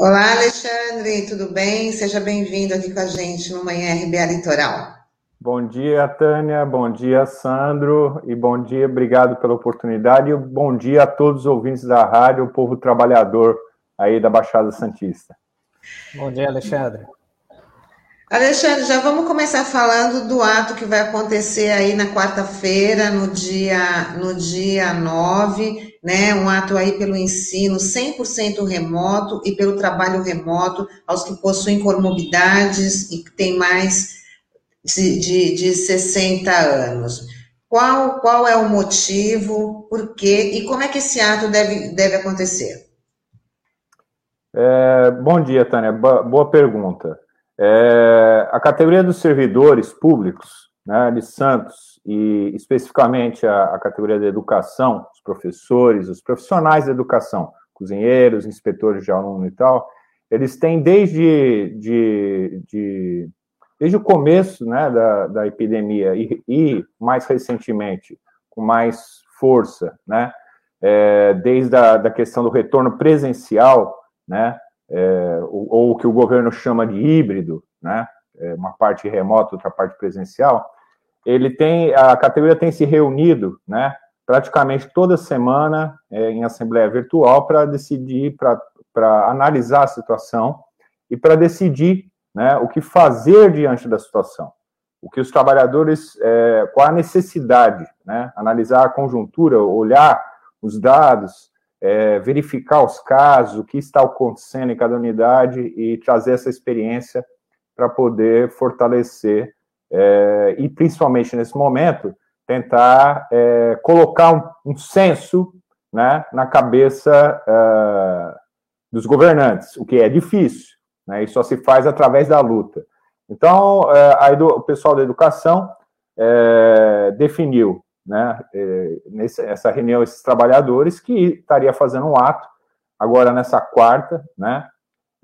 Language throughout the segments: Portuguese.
Olá, Alexandre, tudo bem? Seja bem-vindo aqui com a gente no Manhã RBA Litoral. Bom dia, Tânia, bom dia, Sandro, e bom dia, obrigado pela oportunidade, e bom dia a todos os ouvintes da rádio, o povo trabalhador aí da Baixada Santista. Bom dia, Alexandre. Alexandre, já vamos começar falando do ato que vai acontecer aí na quarta-feira, no dia, no dia 9, né? Um ato aí pelo ensino 100% remoto e pelo trabalho remoto aos que possuem comorbidades e que têm mais de, de, de 60 anos. Qual, qual é o motivo, por quê e como é que esse ato deve, deve acontecer? É, bom dia, Tânia. Boa pergunta. É, a categoria dos servidores públicos né, de Santos, e especificamente a, a, categoria da educação, os professores, os profissionais da educação, cozinheiros, inspetores de aluno e tal, eles têm desde, de, de, desde o começo né, da, da epidemia e, e, mais recentemente, com mais força, né, é, desde a da questão do retorno presencial, né, é, ou, ou, o que o governo chama de híbrido, né? É uma parte remota, outra parte presencial, ele tem, a categoria tem se reunido, né? Praticamente toda semana é, em assembleia virtual para decidir, para analisar a situação e para decidir, né? O que fazer diante da situação, o que os trabalhadores, é, qual a necessidade, né? Analisar a conjuntura, olhar os dados, é, verificar os casos, o que está acontecendo em cada unidade e trazer essa experiência para poder fortalecer é, e, principalmente nesse momento, tentar é, colocar um, um, senso né, na cabeça é, dos governantes, o que é difícil, né, e só se faz através da luta. Então, é, o pessoal da educação é, definiu né, é, nessa reunião, esses trabalhadores, que estaria fazendo um ato agora nessa quarta, né,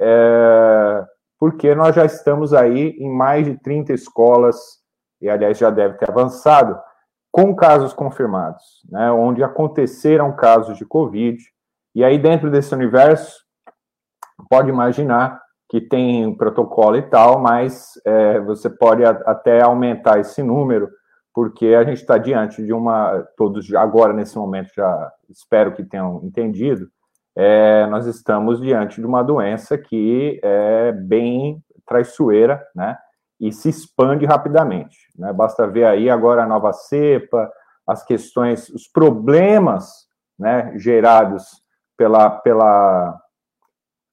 é, porque nós já estamos aí em mais de 30 escolas, e aliás já deve ter avançado, com casos confirmados, né, onde aconteceram casos de Covid, e aí dentro desse universo, pode imaginar que tem protocolo e tal, mas é, você pode até aumentar esse número, porque a gente está diante de uma, todos agora nesse momento já espero que tenham entendido, é, nós estamos diante de uma doença que é bem traiçoeira, né? E se expande rapidamente. Né? Basta ver aí agora a nova cepa, as questões, os problemas né, gerados pela, pela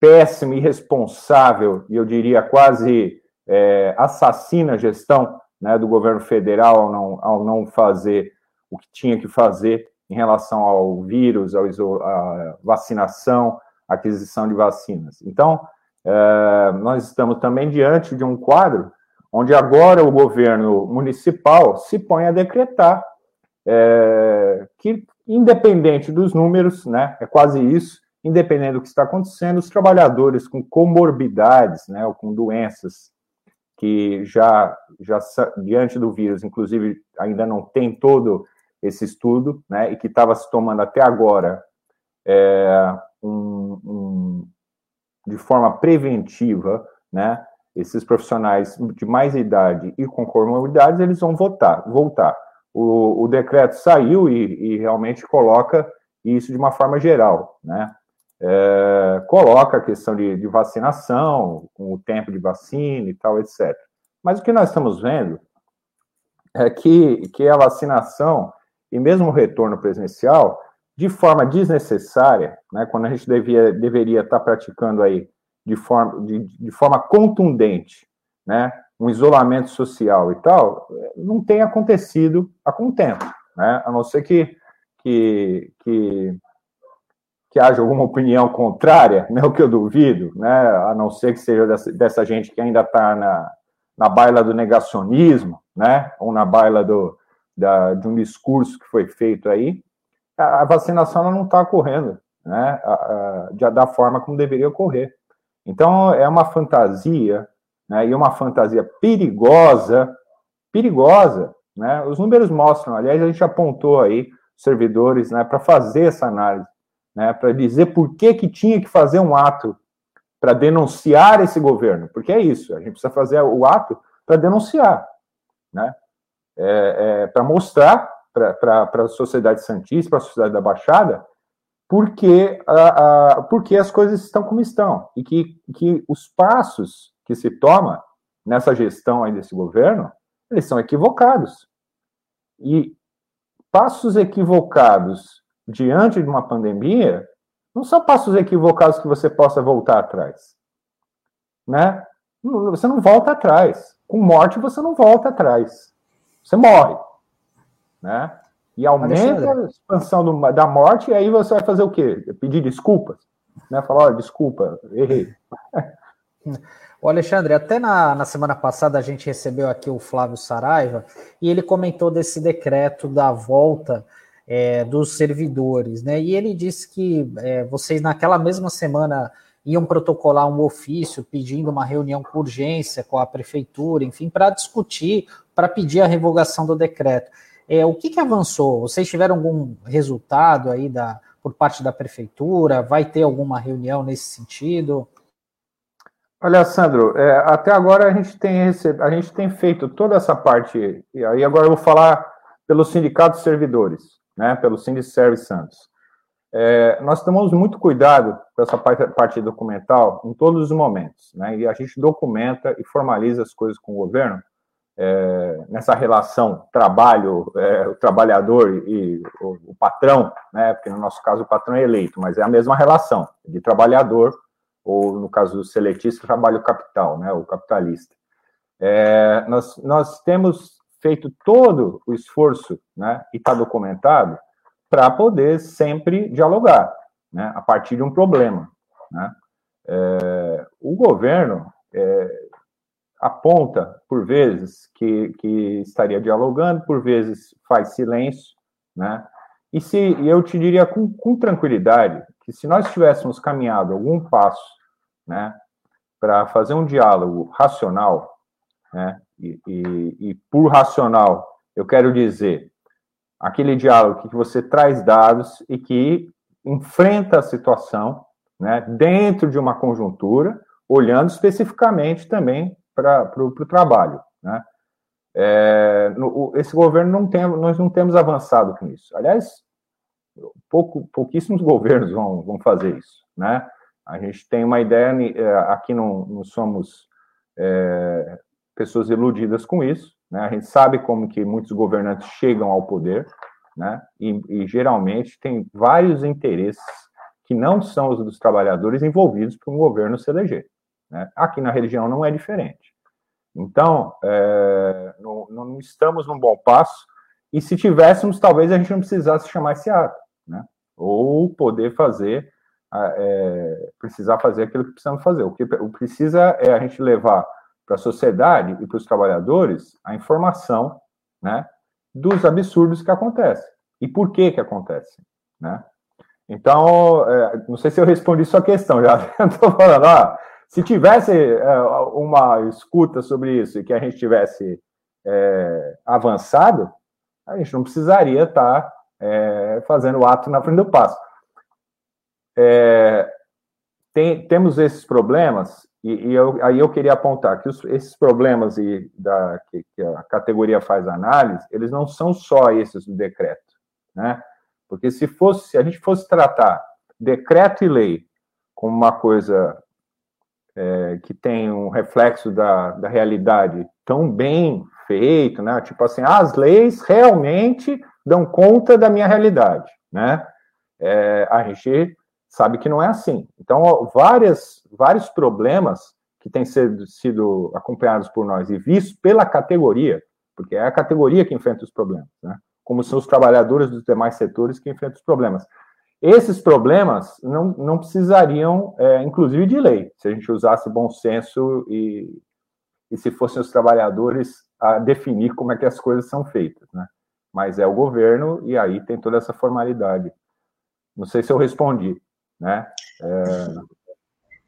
péssima, irresponsável, e eu diria quase é, assassina gestão né, do governo federal ao não, ao não fazer o que tinha que fazer em relação ao vírus, ao, à vacinação, aquisição de vacinas. Então, é, nós estamos também diante de um quadro onde agora o governo municipal se põe a decretar é, que, independente dos números, né, é quase isso, independente do que está acontecendo, os trabalhadores com comorbidades, né, ou com doenças que já, já diante do vírus, inclusive ainda não tem todo esse estudo, né, e que estava se tomando até agora é, um, um, de forma preventiva, né, esses profissionais de mais idade e com comorbidades, eles vão votar, voltar. O, o decreto saiu e, e, realmente coloca isso de uma forma geral, né, é, coloca a questão de, de vacinação, com o tempo de vacina e tal, etc. Mas o que nós estamos vendo é que, que a vacinação e mesmo o retorno presencial, de forma desnecessária, né, quando a gente devia, deveria estar praticando aí de forma, de, de forma contundente, né, um isolamento social e tal, não tem acontecido há algum tempo, né, a não ser que, que, que que haja alguma opinião contrária, né, o que eu duvido, né, a não ser que seja dessa, dessa gente que ainda está na, na baila do negacionismo, né, ou na baila do, da, de um discurso que foi feito aí, a, vacinação não está ocorrendo né, a, a, da forma como deveria ocorrer. Então, é uma fantasia, né, e uma fantasia perigosa, perigosa, né, os números mostram, aliás, a gente apontou aí servidores né, para fazer essa análise, né, para dizer por que, que tinha que fazer um ato para denunciar esse governo, porque é isso, a gente precisa fazer o ato para denunciar, né, é, é, para mostrar para a sociedade santista, para a sociedade da Baixada, porque, a, a, porque as coisas estão como estão, e que, que os passos que se toma nessa gestão aí desse governo, eles são equivocados. E passos equivocados diante de uma pandemia não são passos equivocados que você possa voltar atrás. Né? Você não volta atrás. Com morte, você não volta atrás. Você morre. Né? E aumenta a expansão do, da morte, e aí você vai fazer o quê? Pedir desculpas. Né? Falar, olha, desculpa, errei. O Alexandre, até na, na semana passada a gente recebeu aqui o Flávio Saraiva e ele comentou desse decreto da volta é, dos servidores, né? E ele disse que é, vocês naquela mesma semana iam protocolar um ofício pedindo uma reunião com urgência com a prefeitura, enfim, para discutir, para pedir a revogação do decreto. É, o que, que avançou? Vocês tiveram algum resultado aí da, por parte da prefeitura? Vai ter alguma reunião nesse sentido? Olha, Sandro, é, até agora a gente tem a gente tem feito toda essa parte, e aí agora eu vou falar pelo Sindicato de Servidores, né, pelo Sindicerve Santos. É, nós tomamos muito cuidado com essa parte, parte, documental em todos os momentos, né, e a gente documenta e formaliza as coisas com o governo é, nessa relação trabalho, é, o trabalhador e o, o, patrão, né, porque no nosso caso o patrão é eleito, mas é a mesma relação de trabalhador ou no caso do seletista, trabalho capital, né, o capitalista. É, nós, nós temos feito todo o esforço, né, e está documentado, para poder sempre dialogar, né, a partir de um problema. Né. É, o governo é, aponta, por vezes, que, que estaria dialogando, por vezes faz silêncio, né, e se eu te diria com, com tranquilidade que se nós tivéssemos caminhado algum passo, né, para fazer um diálogo racional, né, e, e, por racional eu quero dizer aquele diálogo que você traz dados e que enfrenta a situação, né, dentro de uma conjuntura, olhando especificamente também para o trabalho, né. É, no, esse governo não tem, nós não temos avançado com isso. Aliás, pouco, pouquíssimos governos vão, vão fazer isso, né? A gente tem uma ideia, é, aqui não, não somos é, pessoas iludidas com isso, né? A gente sabe como que muitos governantes chegam ao poder, né? E, e geralmente tem vários interesses que não são os dos trabalhadores envolvidos para um governo se eleger. Né? Aqui na religião não é diferente. Então, é, não, não, estamos num bom passo, e se tivéssemos, talvez a gente não precisasse chamar esse ato né? Ou poder fazer, é, precisar fazer aquilo que precisamos fazer. O que precisa é a gente levar para a sociedade e para os trabalhadores a informação, né? Dos absurdos que acontecem e por que que acontecem, né? Então, é, não sei se eu respondi sua questão, já estou falando, ah, se tivesse é, uma escuta sobre isso e que a gente tivesse é, avançado, a gente não precisaria estar tá é, fazendo o ato na frente do passo. É, tem, temos esses problemas, e, e eu, aí eu queria apontar que os, esses problemas e da, que, que, a categoria faz análise, eles não são só esses do decreto, né? Porque se fosse, se a gente fosse tratar decreto e lei como uma coisa é, que tem um reflexo da, da realidade tão bem feito, né? Tipo assim, ah, as leis realmente dão conta da minha realidade, né? É, a gente sabe que não é assim. Então, várias, vários problemas que têm sido, sido acompanhados por nós e vistos pela categoria, porque é a categoria que enfrenta os problemas, né? Como são os trabalhadores dos demais setores que enfrentam os problemas. Esses problemas não, não precisariam, é, inclusive, de lei, se a gente usasse bom senso e, e se fossem os trabalhadores a definir como é que as coisas são feitas, né? mas é o governo e aí tem toda essa formalidade. Não sei se eu respondi, né? É...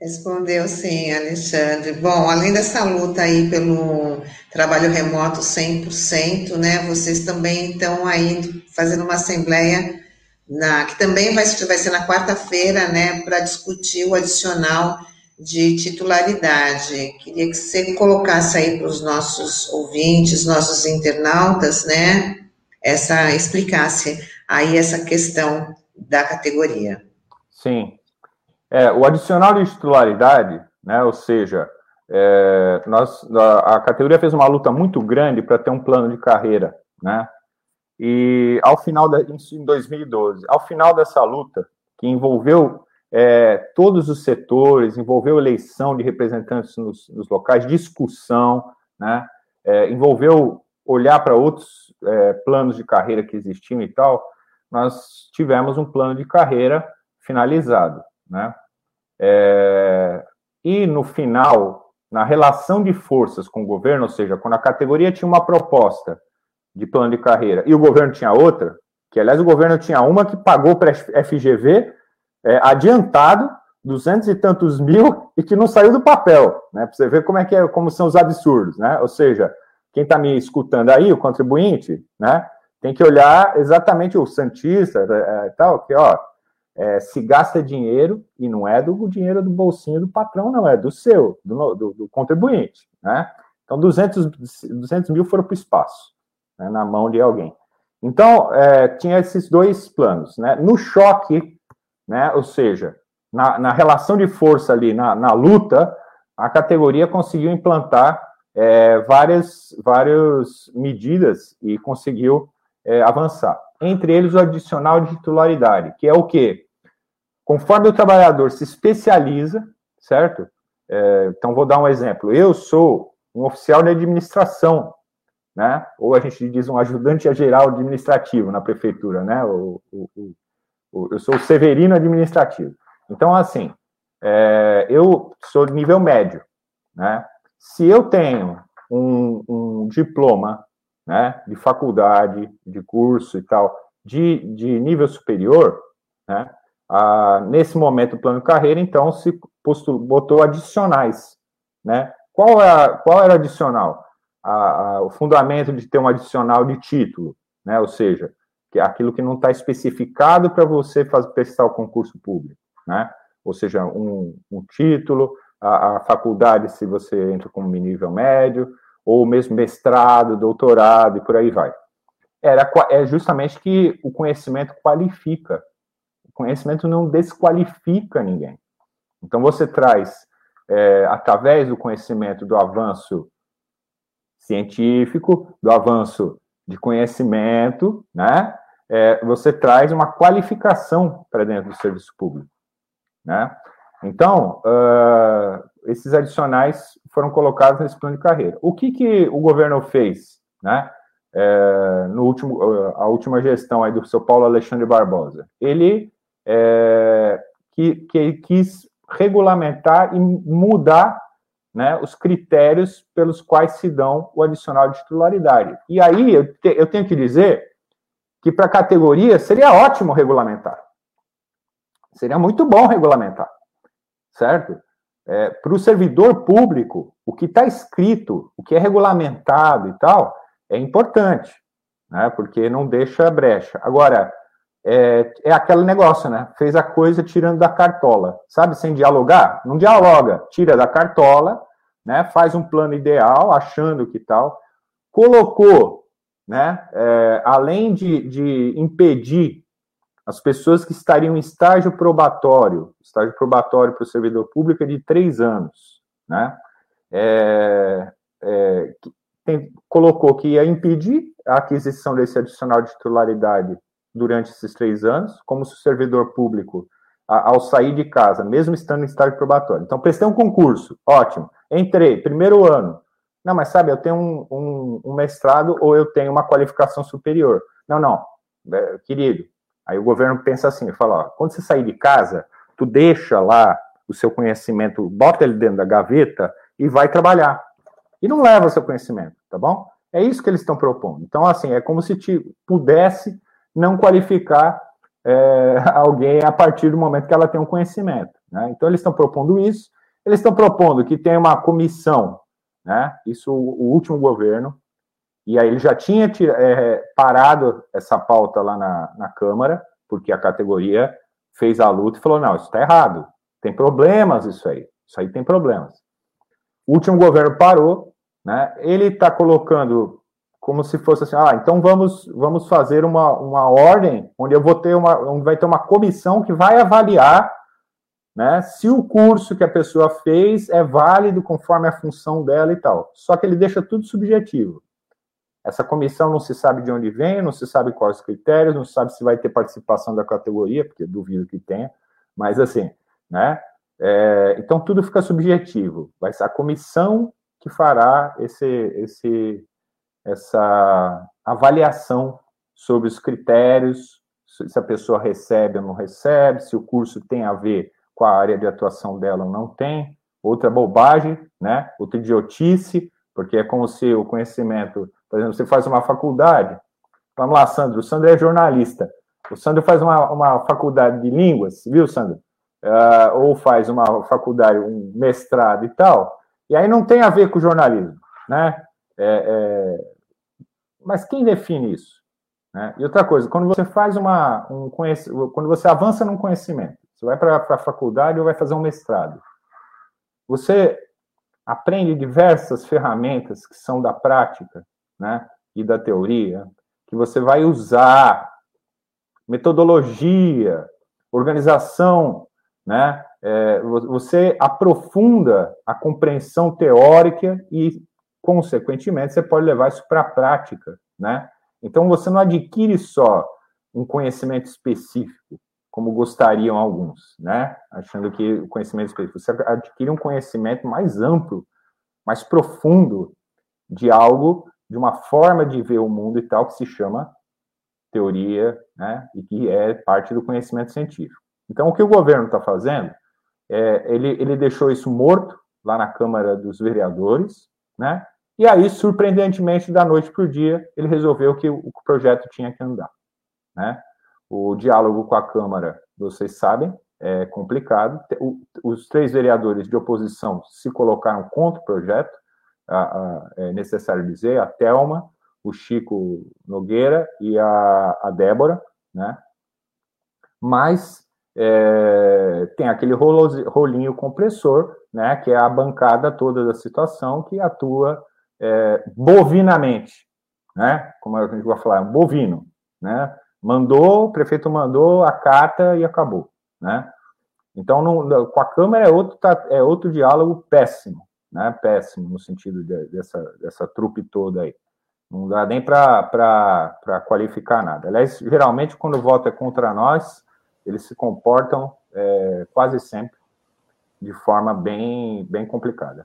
Respondeu sim, Alexandre. Bom, além dessa luta aí pelo trabalho remoto 100%, né, vocês também estão aí fazendo uma assembleia na, que também vai, vai ser na quarta-feira, né, para discutir o adicional de titularidade. Queria que você colocasse aí para os nossos ouvintes, nossos internautas, né, essa explicasse aí essa questão da categoria. Sim, é, o adicional de titularidade, né, ou seja, é, nós, a, a, categoria fez uma luta muito grande para ter um plano de carreira, né? E ao final da, em 2012, ao final dessa luta, que envolveu é, todos os setores, envolveu eleição de representantes nos, nos locais, discussão, né? É, envolveu olhar para outros é, planos de carreira que existiam e tal, nós tivemos um plano de carreira finalizado, né? É, e no final, na relação de forças com o governo, ou seja, quando a categoria tinha uma proposta de plano de carreira e o governo tinha outra, que aliás o governo tinha uma que pagou para FGV é, adiantado, duzentos e tantos mil, e que não saiu do papel, né? Para você ver como é que é, como são os absurdos, né? Ou seja, quem está me escutando aí, o contribuinte, né? Tem que olhar exatamente o Santista é, tal, que ó, é, se gasta dinheiro e não é do dinheiro do bolsinho do patrão, não, é do seu, do, do, do contribuinte, né? Então, 200, 200 mil foram para o espaço, né, na mão de alguém. Então, é, tinha esses dois planos, né? No choque, né, ou seja, na, na relação de força ali, na, na luta, a categoria conseguiu implantar é, várias, várias medidas e conseguiu é, avançar entre eles o adicional de titularidade, que é o quê? Conforme o trabalhador se especializa, certo? É, então, vou dar um exemplo. Eu sou um oficial de administração, né? Ou a gente diz um ajudante geral administrativo na prefeitura, né? O, o, o, eu sou o severino administrativo. Então, assim, é, eu sou nível médio, né? Se eu tenho um, um diploma né, de faculdade, de curso e tal, de, de nível superior, né, a, nesse momento do plano de carreira, então, se postul, botou adicionais. Né? Qual, é qual era o adicional? A, a, o fundamento de ter um adicional de título, né? ou seja, que é aquilo que não está especificado para você fazer, prestar o concurso público. Né? Ou seja, um, um título, a, a faculdade, se você entra como nível médio, ou mesmo mestrado, doutorado e por aí vai. Era, é justamente que o conhecimento qualifica. O conhecimento não desqualifica ninguém. Então, você traz, é, através do conhecimento do avanço científico, do avanço de conhecimento, né? É, você traz uma qualificação para dentro do serviço público, né? Então, uh, esses adicionais foram colocados nesse plano de carreira. O que, que o governo fez, né? É, no último, a última gestão aí do seu Paulo Alexandre Barbosa, ele é, que, que quis regulamentar e mudar né, os critérios pelos quais se dão o adicional de titularidade. E aí eu, te, eu tenho que dizer que para a categoria seria ótimo regulamentar. Seria muito bom regulamentar, certo? É, para o servidor público, o que está escrito, o que é regulamentado e tal, é importante, né? Porque não deixa brecha. Agora, é, é aquele negócio, né? Fez a coisa tirando da cartola, sabe? Sem dialogar, não dialoga, tira da cartola, né? Faz um plano ideal, achando que tal, colocou, né? É, além de, de impedir as pessoas que estariam em estágio probatório, estágio probatório para o servidor público é de três anos, né? É, é, tem, colocou que ia impedir a aquisição desse adicional de titularidade durante esses três anos, como se o servidor público, a, ao sair de casa, mesmo estando em estágio probatório. Então, prestei um concurso, ótimo, entrei, primeiro ano. Não, mas sabe, eu tenho um, um, um mestrado ou eu tenho uma qualificação superior. Não, não, é, querido, Aí o governo pensa assim, fala, ó, quando você sair de casa, tu deixa lá o seu conhecimento, bota ele dentro da gaveta e vai trabalhar. E não leva o seu conhecimento, tá bom? É isso que eles estão propondo. Então, assim, é como se te pudesse não qualificar é, alguém a partir do momento que ela tem um conhecimento. Né? Então, eles estão propondo isso. Eles estão propondo que tenha uma comissão, né? Isso o, o último governo, e aí ele já tinha é, parado essa pauta lá na, na Câmara, porque a categoria fez a luta e falou: não, isso está errado, tem problemas isso aí, isso aí tem problemas. O último governo parou, né? Ele está colocando como se fosse assim, ah, então vamos, vamos fazer uma, uma ordem onde eu vou ter uma, onde vai ter uma comissão que vai avaliar né, se o curso que a pessoa fez é válido conforme a função dela e tal. Só que ele deixa tudo subjetivo. Essa comissão não se sabe de onde vem, não se sabe quais os critérios, não se sabe se vai ter participação da categoria, porque duvido que tenha, mas assim, né? É, então tudo fica subjetivo. Vai ser a comissão que fará esse, esse, essa avaliação sobre os critérios, se a pessoa recebe ou não recebe, se o curso tem a ver com a área de atuação dela ou não tem. Outra bobagem, né? Outra idiotice, porque é como se o conhecimento por exemplo, você faz uma faculdade. Vamos lá, Sandro. O Sandro é jornalista. O Sandro faz uma, uma faculdade de línguas, viu, Sandro? Uh, ou faz uma faculdade, um mestrado e tal. E aí não tem a ver com jornalismo, né? É, é... Mas quem define isso? Né? E outra coisa, quando você faz uma, um conhec... quando você avança num conhecimento, você vai para a faculdade ou vai fazer um mestrado, você aprende diversas ferramentas que são da prática, né, e da teoria, que você vai usar metodologia, organização, né? É, você aprofunda a compreensão teórica e, consequentemente, você pode levar isso para a prática, né? Então, você não adquire só um conhecimento específico, como gostariam alguns, né? Achando que o conhecimento específico, você adquire um conhecimento mais amplo, mais profundo de algo de uma forma de ver o mundo e tal que se chama teoria, né, e que é parte do conhecimento científico. Então, o que o governo está fazendo, é, ele, ele deixou isso morto lá na Câmara dos Vereadores, né, e aí, surpreendentemente, da noite para o dia, ele resolveu que o, projeto tinha que andar, né. O diálogo com a Câmara, vocês sabem, é complicado. Os três vereadores de oposição se colocaram contra o projeto, a, a, é necessário dizer, a Thelma, o Chico Nogueira e a, a Débora, né? Mas é, tem aquele rolinho compressor, né? Que é a bancada toda da situação que atua é, bovinamente, né? Como a gente vai falar, um bovino, né? Mandou, o prefeito mandou a carta e acabou, né? Então, no, com a Câmara é outro, tá, é outro diálogo péssimo, né? Péssimo no sentido de, dessa, dessa trupe toda aí. Não dá nem para qualificar nada. Aliás, geralmente, quando o voto é contra nós, eles se comportam é, quase sempre de forma bem, bem complicada.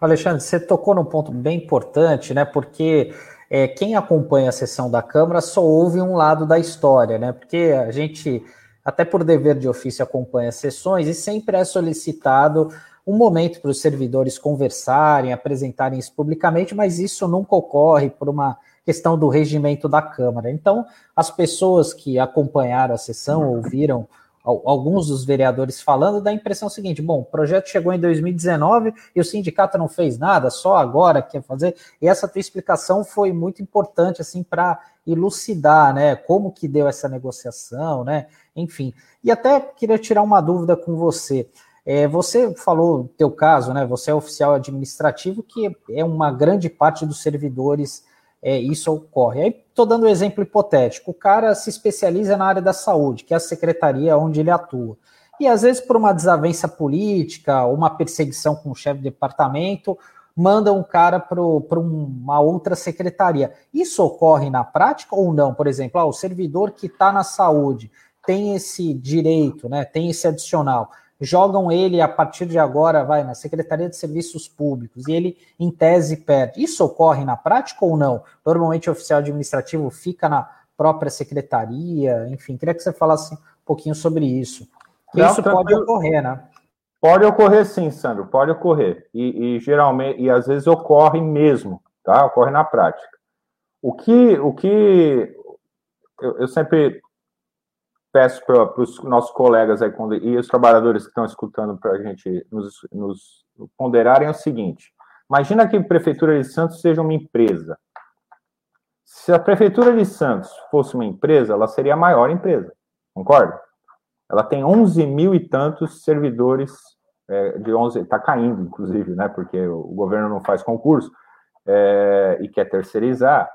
Alexandre, você tocou num ponto bem importante, né? Porque é, quem acompanha a sessão da Câmara só ouve um lado da história, né? Porque a gente, até por dever de ofício, acompanha as sessões e sempre é solicitado um momento para os servidores conversarem, apresentarem isso publicamente, mas isso nunca ocorre por uma questão do regimento da Câmara. Então, as pessoas que acompanharam a sessão, ouviram alguns dos vereadores falando, dá a impressão seguinte: bom, o projeto chegou em 2019 e o sindicato não fez nada, só agora quer fazer. E essa tua explicação foi muito importante assim para elucidar, né, como que deu essa negociação, né? Enfim. E até queria tirar uma dúvida com você. É, você falou teu caso, né? Você é oficial administrativo, que é uma grande parte dos servidores é, isso ocorre. Aí estou dando um exemplo hipotético. O cara se especializa na área da saúde, que é a secretaria onde ele atua. E às vezes, por uma desavença política, ou uma perseguição com o chefe de departamento, manda um cara para uma outra secretaria. Isso ocorre na prática ou não? Por exemplo, ah, o servidor que está na saúde tem esse direito, né, tem esse adicional jogam ele a partir de agora, vai na Secretaria de Serviços Públicos e ele, em tese, perde. Isso ocorre na prática ou não? Normalmente o oficial administrativo fica na própria secretaria, enfim, queria que você falasse um pouquinho sobre isso. Não, isso pode ocorrer, né? Pode ocorrer sim, Sandro, pode ocorrer. E, e, geralmente, e às vezes ocorre mesmo, tá? Ocorre na prática. O que, o que eu, eu sempre peço para os nossos colegas aí, e os trabalhadores que estão escutando para a gente nos, nos ponderarem é o seguinte: imagina que a Prefeitura de Santos seja uma empresa. Se a Prefeitura de Santos fosse uma empresa, ela seria a maior empresa, concorda? Ela tem 11 mil e tantos servidores, é, de 11, está caindo, inclusive, né, porque o governo não faz concurso é, e quer terceirizar,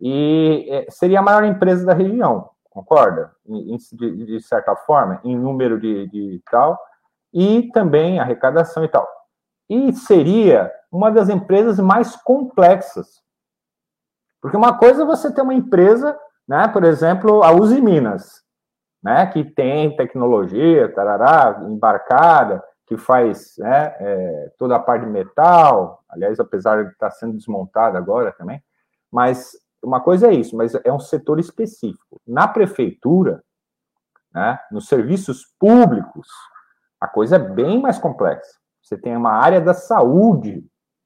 e é, seria a maior empresa da região concorda? De, de certa forma, em número de, de tal, e também arrecadação e tal. E seria uma das empresas mais complexas. Porque uma coisa é você ter uma empresa, né, por exemplo, a Uzi Minas, né, que tem tecnologia, tarará, embarcada, que faz né, é, toda a parte de metal, aliás, apesar de estar sendo desmontada agora também, mas uma coisa é isso, mas é um setor específico. Na prefeitura, né, nos serviços públicos, a coisa é bem mais complexa. Você tem uma área da saúde.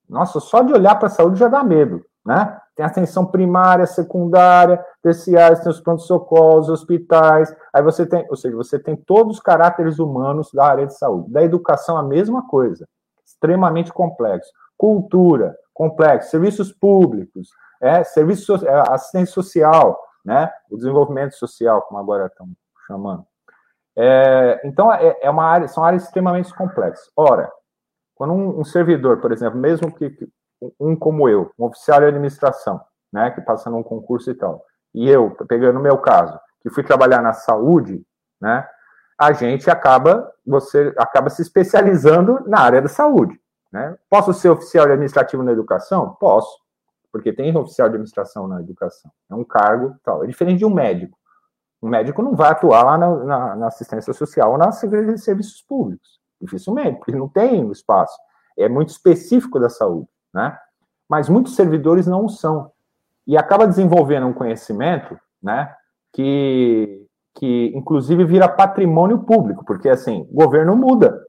Nossa, só de olhar para a saúde já dá medo, né? Tem atenção primária, secundária, terciária, tem os pronto-socorros, hospitais. Aí você tem, ou seja, você tem todos os caráteres humanos da área de saúde. Da educação, a mesma coisa. Extremamente complexo. Cultura, complexo. Serviços públicos, é serviço, é, assistência social, né? O desenvolvimento social, como agora estão chamando. É, então, é, é, uma área, são áreas extremamente complexas. Ora, quando um, um, servidor, por exemplo, mesmo que um como eu, um oficial de administração, né, que passa num concurso e tal, e eu, pegando o meu caso, que fui trabalhar na saúde, né, a gente acaba, você acaba se especializando na área da saúde, né? Posso ser oficial administrativo na educação? Posso porque tem oficial de administração na educação. É um cargo tal. É diferente de um médico. Um médico não vai atuar lá na, na, na assistência social ou na Secretaria de Serviços Públicos. Dificilmente, porque não tem espaço. É muito específico da saúde, né? Mas muitos servidores não são. E acaba desenvolvendo um conhecimento, né? Que, que inclusive vira patrimônio público, porque assim, o governo muda.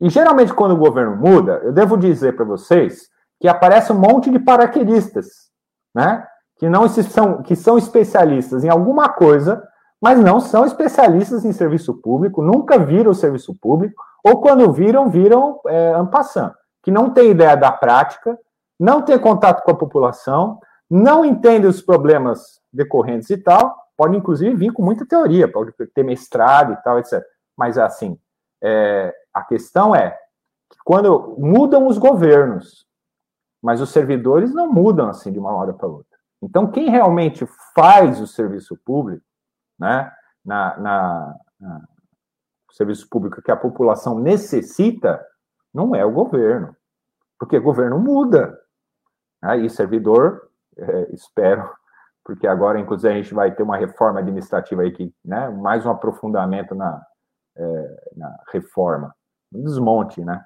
E geralmente, quando o governo muda, eu devo dizer para vocês que aparece um monte de paraquedistas, né? Que não são, que são especialistas em alguma coisa, mas não são especialistas em serviço público, nunca viram o serviço público, ou quando viram, viram é, ampassando, que não tem ideia da prática, não tem contato com a população, não entende os problemas decorrentes e tal, pode inclusive vir com muita teoria, pode ter mestrado e tal, etc. Mas assim, é, a questão é que quando mudam os governos, mas os servidores não mudam assim de uma hora para outra. Então, quem realmente faz o serviço público, né, na, na, na o serviço público que a população necessita, não é o governo, porque o governo muda. Né, e servidor, é, espero, porque agora, inclusive, a gente vai ter uma reforma administrativa aí que, né, mais um aprofundamento na, é, na reforma, um desmonte, né,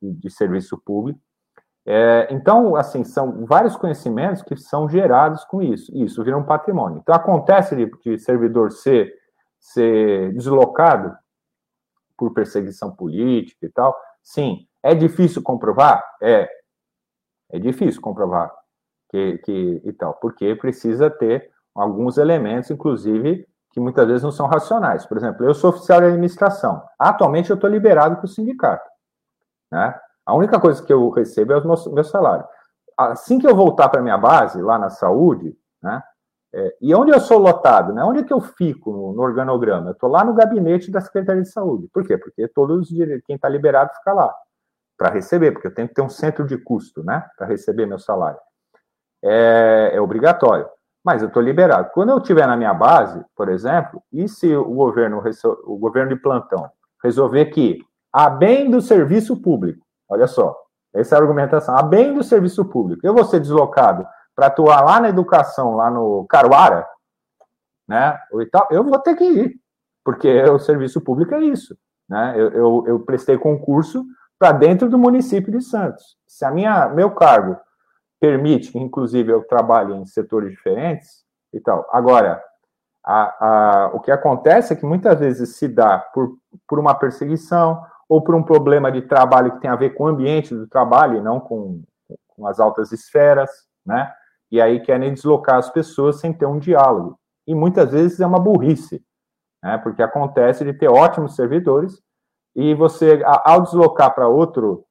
de, de serviço público, é, então, assim, são vários conhecimentos que são gerados com isso. Isso vira um patrimônio. Então, acontece de, de servidor ser, ser deslocado por perseguição política e tal. Sim. É difícil comprovar? É. É difícil comprovar que, que e tal, porque precisa ter alguns elementos, inclusive, que muitas vezes não são racionais. Por exemplo, eu sou oficial de administração. Atualmente eu estou liberado com o sindicato. Né? A única coisa que eu recebo é o meu, meu salário. Assim que eu voltar para minha base, lá na saúde, né? É, e onde eu sou lotado, né? Onde é que eu fico no, no organograma? Eu estou lá no gabinete da Secretaria de Saúde. Por quê? Porque todos quem está liberado fica lá para receber, porque eu tenho que ter um centro de custo, né? Para receber meu salário. É, é obrigatório. Mas eu estou liberado. Quando eu estiver na minha base, por exemplo, e se o governo, o governo de plantão resolver que, a bem do serviço público, Olha só, essa é a argumentação. A bem do serviço público, eu vou ser deslocado para atuar lá na educação, lá no Caruara, né? Eu vou ter que ir, porque o serviço público é isso. Né? Eu, eu, eu prestei concurso para dentro do município de Santos. Se a minha, meu cargo permite inclusive, eu trabalhe em setores diferentes e tal. Agora, a, a, o que acontece é que muitas vezes se dá por, por uma perseguição ou por um problema de trabalho que tem a ver com o ambiente do trabalho e não com, com as altas esferas, né? E aí querem deslocar as pessoas sem ter um diálogo. E muitas vezes é uma burrice, né? Porque acontece de ter ótimos servidores e você, ao deslocar para outro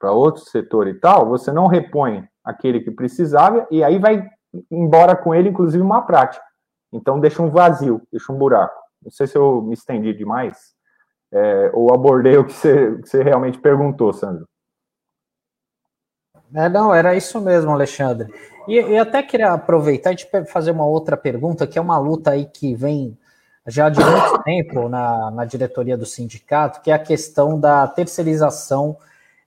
para outro setor e tal, você não repõe aquele que precisava e aí vai embora com ele, inclusive, uma prática. Então deixa um vazio, deixa um buraco. Não sei se eu me estendi demais é, ou abordei o que você, que você realmente perguntou, Sandro. É, não, era isso mesmo, Alexandre. E, e até queria aproveitar e te fazer uma outra pergunta, que é uma luta aí que vem já de muito tempo na, na diretoria do sindicato, que é a questão da terceirização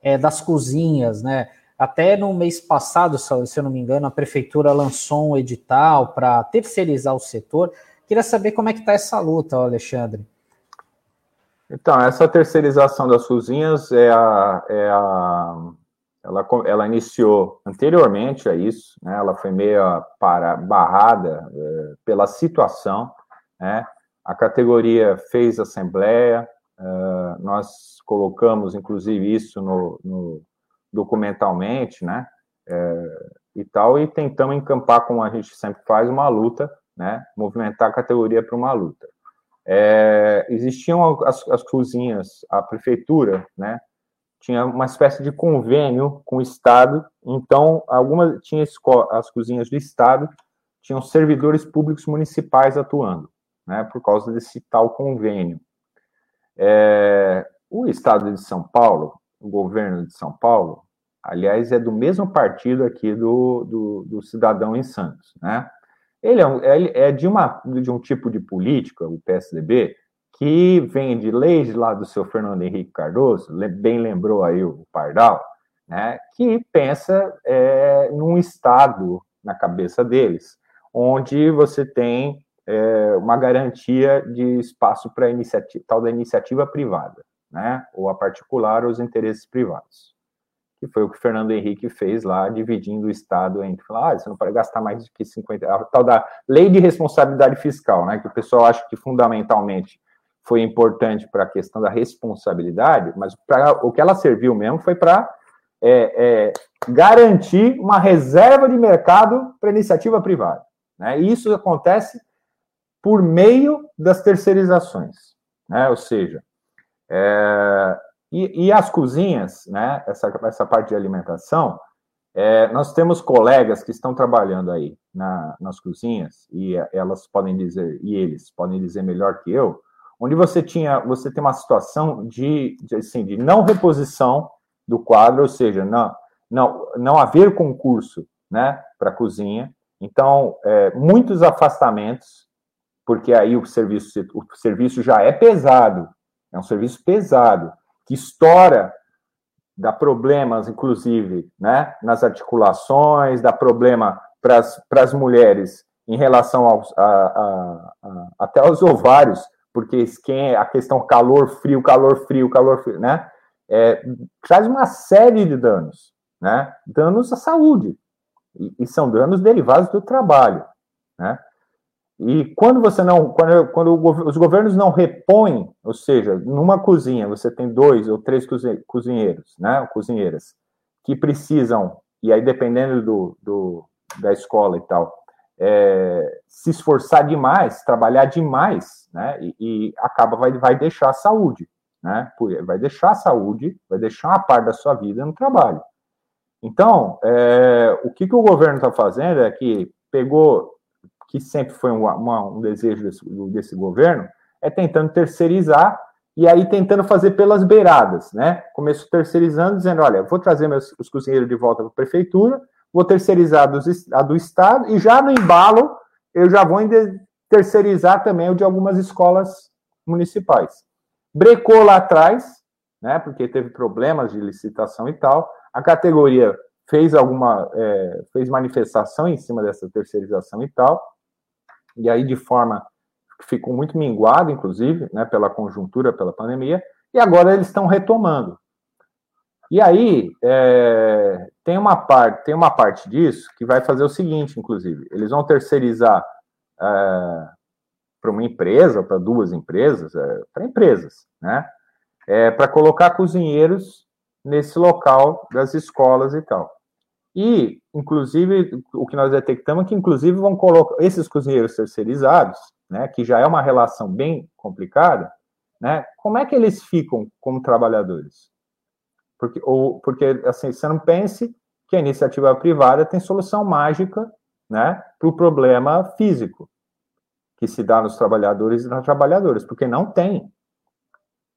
é, das cozinhas, né? Até no mês passado, se eu não me engano, a prefeitura lançou um edital para terceirizar o setor. Queria saber como é que está essa luta, Alexandre. Então, essa terceirização das cozinhas é a, é a ela, ela iniciou anteriormente a isso, né? Ela foi meio para barrada é, pela situação, né? A categoria fez assembleia, é, nós colocamos, inclusive, isso no, no documentalmente, né? É, e tal, e tentamos encampar, como a gente sempre faz, uma luta, né? Movimentar a categoria para uma luta. É, existiam as, as cozinhas, a prefeitura, né? Tinha uma espécie de convênio com o Estado, então, algumas tinha as cozinhas do Estado, tinham servidores públicos municipais atuando, né? Por causa desse tal convênio. É, o Estado de São Paulo, o governo de São Paulo, aliás, é do mesmo partido aqui do, do, do cidadão em Santos, né? Ele é, é, de, uma, de um tipo de política, o PSDB, que vem de leis lá do seu Fernando Henrique Cardoso, bem lembrou aí o Pardal, né, que pensa é, num Estado na cabeça deles, onde você tem é, uma garantia de espaço para tal da iniciativa privada né, ou a particular os interesses privados. Que foi o que Fernando Henrique fez lá, dividindo o Estado entre falar, ah, você não pode gastar mais do que 50, a tal da lei de responsabilidade fiscal, né, que o pessoal acha que fundamentalmente foi importante para a questão da responsabilidade, mas pra, o que ela serviu mesmo foi para é, é, garantir uma reserva de mercado para iniciativa privada. Né? E isso acontece por meio das terceirizações, né? ou seja, é, e, e, as cozinhas, né, essa, essa parte de alimentação, é, nós temos colegas que estão trabalhando aí na, nas cozinhas, e elas podem dizer, e eles podem dizer melhor que eu, onde você tinha, você tem uma situação de, de, assim, de não reposição do quadro, ou seja, não, não, não haver concurso né, para cozinha, então, é, muitos afastamentos, porque aí o serviço, o serviço já é pesado, é um serviço pesado, que estoura, dá problemas, inclusive, né, nas articulações, dá problema para as mulheres em relação aos, a, a, a, até aos ovários, porque a questão calor, frio, calor, frio, calor, frio, né, é, traz uma série de danos, né, danos à saúde, e, e são danos derivados do trabalho, né, e quando você não, quando, quando os governos não repõem, ou seja, numa cozinha você tem dois ou três cozinheiros, né, cozinheiras, que precisam, e aí dependendo do, do da escola e tal, é, se esforçar demais, trabalhar demais, né, e, e, acaba, vai, vai deixar a saúde, né, vai deixar a saúde, vai deixar uma parte da sua vida no trabalho. Então, é, o que, que o governo está fazendo é que pegou que sempre foi um, uma, um desejo desse, desse governo, é tentando terceirizar e aí tentando fazer pelas beiradas, né? Começou terceirizando, dizendo, olha, vou trazer meus, os cozinheiros de volta para a prefeitura, vou terceirizar dos, a do Estado, e já no embalo, eu já vou terceirizar também o de algumas escolas municipais. Brecou lá atrás, né, porque teve problemas de licitação e tal, a categoria fez alguma, é, fez manifestação em cima dessa terceirização e tal, e aí de forma que ficou muito minguado, inclusive, né, pela conjuntura, pela pandemia, e agora eles estão retomando. E aí é, tem uma parte, tem uma parte disso que vai fazer o seguinte, inclusive, eles vão terceirizar é, para uma empresa, para duas empresas, é, para empresas, né? É, para colocar cozinheiros nesse local das escolas e tal. E, inclusive, o que nós detectamos é que, inclusive, vão colocar esses cozinheiros terceirizados, né, que já é uma relação bem complicada, né, como é que eles ficam como trabalhadores? Porque, ou, porque assim, você não pense que a iniciativa privada tem solução mágica né, para o problema físico que se dá nos trabalhadores e nas trabalhadoras, porque não tem.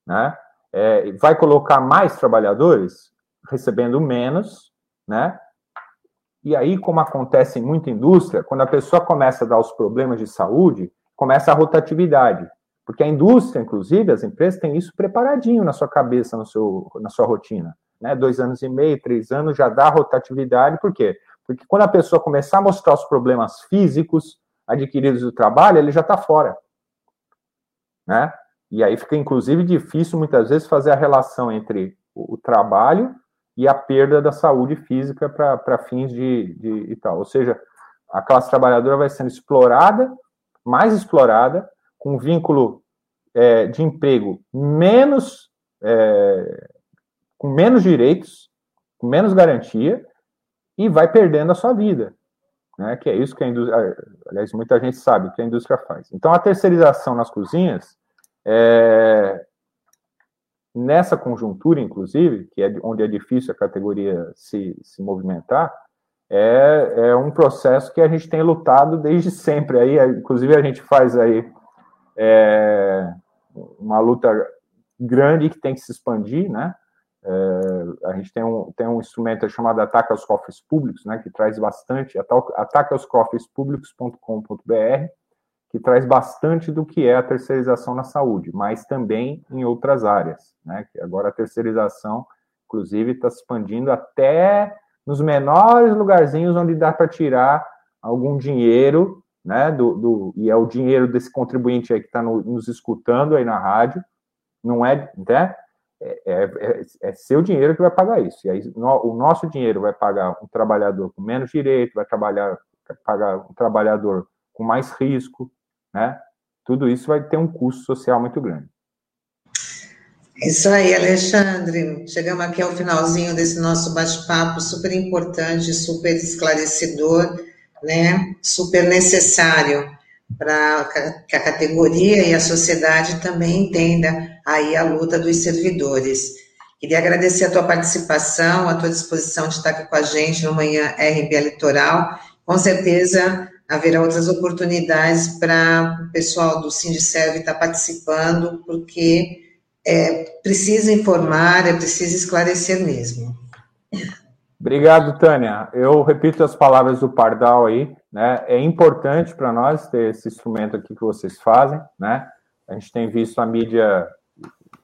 Né? É, vai colocar mais trabalhadores recebendo menos, né? E aí, como acontece em muita indústria, quando a pessoa começa a dar os problemas de saúde, começa a rotatividade. Porque a indústria, inclusive, as empresas têm isso preparadinho na sua cabeça, no seu, na sua rotina. Né? Dois anos e meio, três anos já dá rotatividade. Por quê? Porque quando a pessoa começar a mostrar os problemas físicos adquiridos do trabalho, ele já está fora. Né? E aí fica, inclusive, difícil, muitas vezes, fazer a relação entre o, o trabalho e a perda da saúde física para fins de, de e tal. Ou seja, a classe trabalhadora vai sendo explorada, mais explorada, com vínculo é, de emprego menos é, com menos direitos, com menos garantia e vai perdendo a sua vida, né? Que é isso que a indústria, aliás, muita gente sabe que a indústria faz. Então, a terceirização nas cozinhas é, nessa conjuntura, inclusive, que é onde é difícil a categoria se, se movimentar, é, é um processo que a gente tem lutado desde sempre. Aí, inclusive, a gente faz aí é, uma luta grande que tem que se expandir, né? É, a gente tem um, tem um instrumento chamado Ataque aos Cofres Públicos, né, que traz bastante, ataque que traz bastante do que é a terceirização na saúde, mas também em outras áreas, né, que agora a terceirização, inclusive, está se expandindo até nos menores lugarzinhos onde dá para tirar algum dinheiro né, do, do, e é o dinheiro desse contribuinte aí que está no, nos escutando aí na rádio, não é, né, é, é, é, é, seu dinheiro que vai pagar isso, e aí no, o nosso dinheiro vai pagar um trabalhador com menos direito, vai trabalhar, pagar um trabalhador com mais risco, né, tudo isso vai ter um custo social muito grande. Isso aí, Alexandre. Chegamos aqui ao finalzinho desse nosso bate-papo super importante, super esclarecedor né, super necessário para que a categoria e a sociedade também entenda aí a luta dos servidores. Queria agradecer a tua participação, a tua disposição de estar aqui com a gente no Manhã RB Litoral. Com certeza haverá outras oportunidades para o pessoal do Sindicerv estar participando, porque é, precisa informar, é preciso esclarecer mesmo. Obrigado, Tânia. Eu repito as palavras do Pardal aí, né? É importante para nós ter esse instrumento aqui que vocês fazem, né? A gente tem visto a mídia,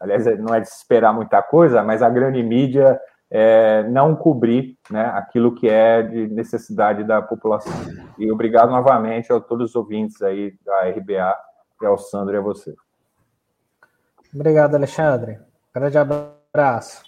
aliás, não é de esperar muita coisa, mas a grande mídia é, não cobrir né, aquilo que é de necessidade da população. E obrigado novamente a todos os ouvintes aí da RBA, e ao Sandro e a você. Obrigado, Alexandre. Grande abraço.